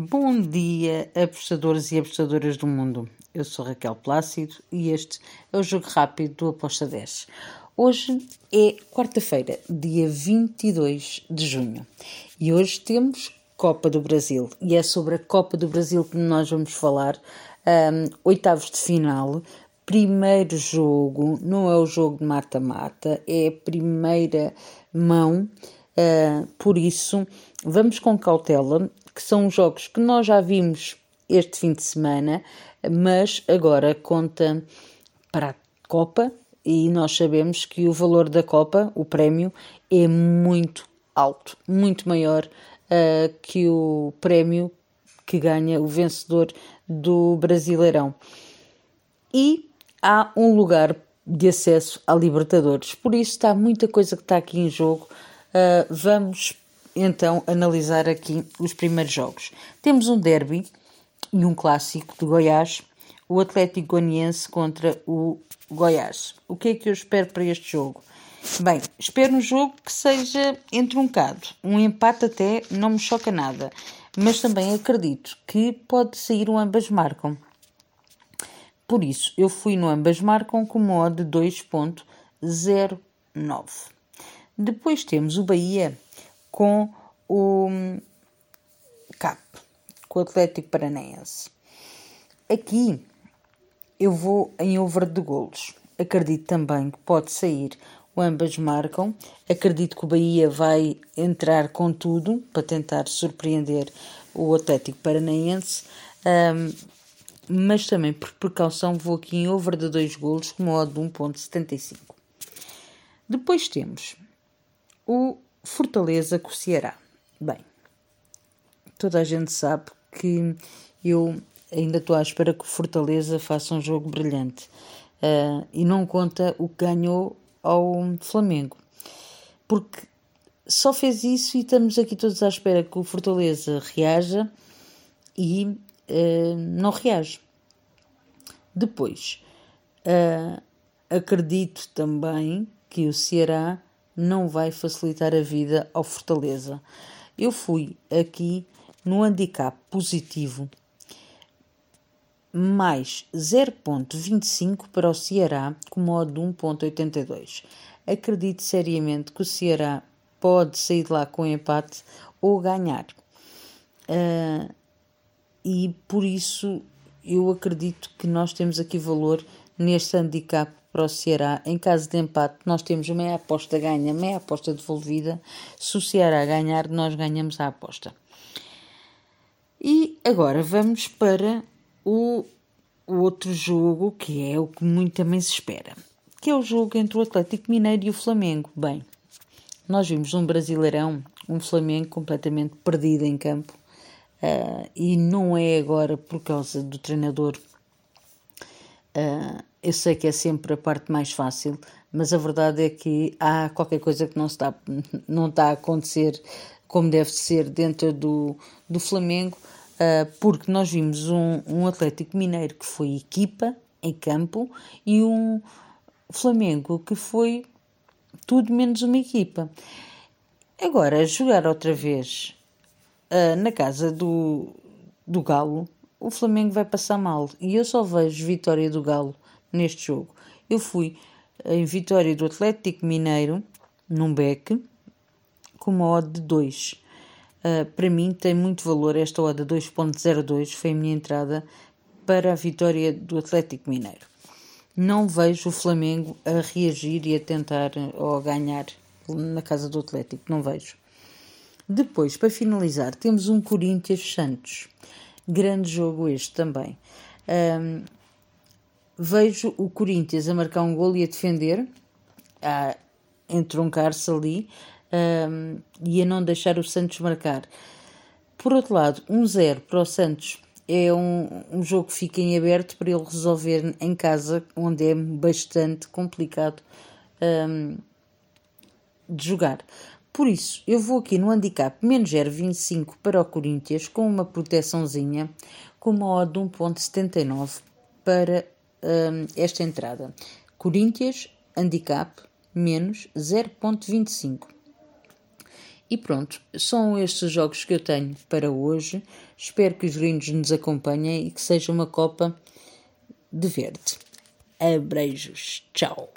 Bom dia, apostadores e apostadoras do mundo. Eu sou Raquel Plácido e este é o Jogo Rápido do Aposta 10. Hoje é quarta-feira, dia 22 de junho, e hoje temos Copa do Brasil. E é sobre a Copa do Brasil que nós vamos falar. Um, oitavos de final, primeiro jogo, não é o jogo de mata-mata, é a primeira mão. Uh, por isso, vamos com cautela, que são jogos que nós já vimos este fim de semana, mas agora conta para a Copa e nós sabemos que o valor da Copa, o prémio, é muito alto, muito maior uh, que o prémio que ganha o vencedor do Brasileirão. E há um lugar de acesso à Libertadores, por isso está muita coisa que está aqui em jogo. Uh, vamos então analisar aqui os primeiros jogos. Temos um derby e um clássico de Goiás, o Atlético Goianiense contra o Goiás. O que é que eu espero para este jogo? Bem, espero um jogo que seja entruncado. Um empate até não me choca nada. Mas também acredito que pode sair um ambas marcam. Por isso, eu fui no ambas marcam com uma odd de 2.09. Depois temos o Bahia com o CAP, com o Atlético Paranaense. Aqui eu vou em over de golos. Acredito também que pode sair ambas marcam. Acredito que o Bahia vai entrar com tudo para tentar surpreender o Atlético Paranaense. Um, mas também por precaução vou aqui em over de 2 golos com modo de 1.75. Depois temos o Fortaleza com o Ceará. Bem, toda a gente sabe que eu ainda estou à espera que o Fortaleza faça um jogo brilhante. Uh, e não conta o que ganhou ao Flamengo. Porque só fez isso e estamos aqui todos à espera que o Fortaleza reaja e uh, não reage. Depois, uh, acredito também que o Ceará não vai facilitar a vida ao Fortaleza. Eu fui aqui no handicap positivo mais 0.25 para o Ceará com modo de 1.82. Acredito seriamente que o Ceará pode sair de lá com empate ou ganhar. Uh, e por isso eu acredito que nós temos aqui valor neste handicap para o Ceará. Em caso de empate, nós temos meia aposta ganha, meia aposta devolvida. Se o Ceará ganhar, nós ganhamos a aposta. E agora vamos para o, o outro jogo, que é o que muito também se espera, que é o jogo entre o Atlético Mineiro e o Flamengo. Bem, nós vimos um Brasileirão, um Flamengo completamente perdido em campo, uh, e não é agora por causa do treinador. Uh, eu sei que é sempre a parte mais fácil, mas a verdade é que há qualquer coisa que não está, não está a acontecer como deve ser dentro do, do Flamengo. Ah, porque nós vimos um, um Atlético Mineiro que foi equipa em campo e um Flamengo que foi tudo menos uma equipa. Agora, jogar outra vez uh, na casa do, do Galo, o Flamengo vai passar mal. E eu só vejo vitória do Galo neste jogo. Eu fui em vitória do Atlético Mineiro, num beck, com uma odd de 2. Uh, para mim tem muito valor esta oda 2.02, foi a minha entrada para a vitória do Atlético Mineiro. Não vejo o Flamengo a reagir e a tentar ou a ganhar na casa do Atlético, não vejo. Depois, para finalizar, temos um Corinthians Santos. Grande jogo este também. Vejo o Corinthians a marcar um gol e a defender, a entroncar-se ali, um, e a não deixar o Santos marcar. Por outro lado, 1-0 um para o Santos é um, um jogo que fica em aberto para ele resolver em casa, onde é bastante complicado um, de jogar. Por isso, eu vou aqui no handicap menos 0,25 para o Corinthians, com uma proteçãozinha, com uma odd de 1,79 para um, esta entrada. Corinthians, handicap, menos 0,25. E pronto, são estes jogos que eu tenho para hoje. Espero que os gringos nos acompanhem e que seja uma Copa de Verde. Abreijos. Tchau.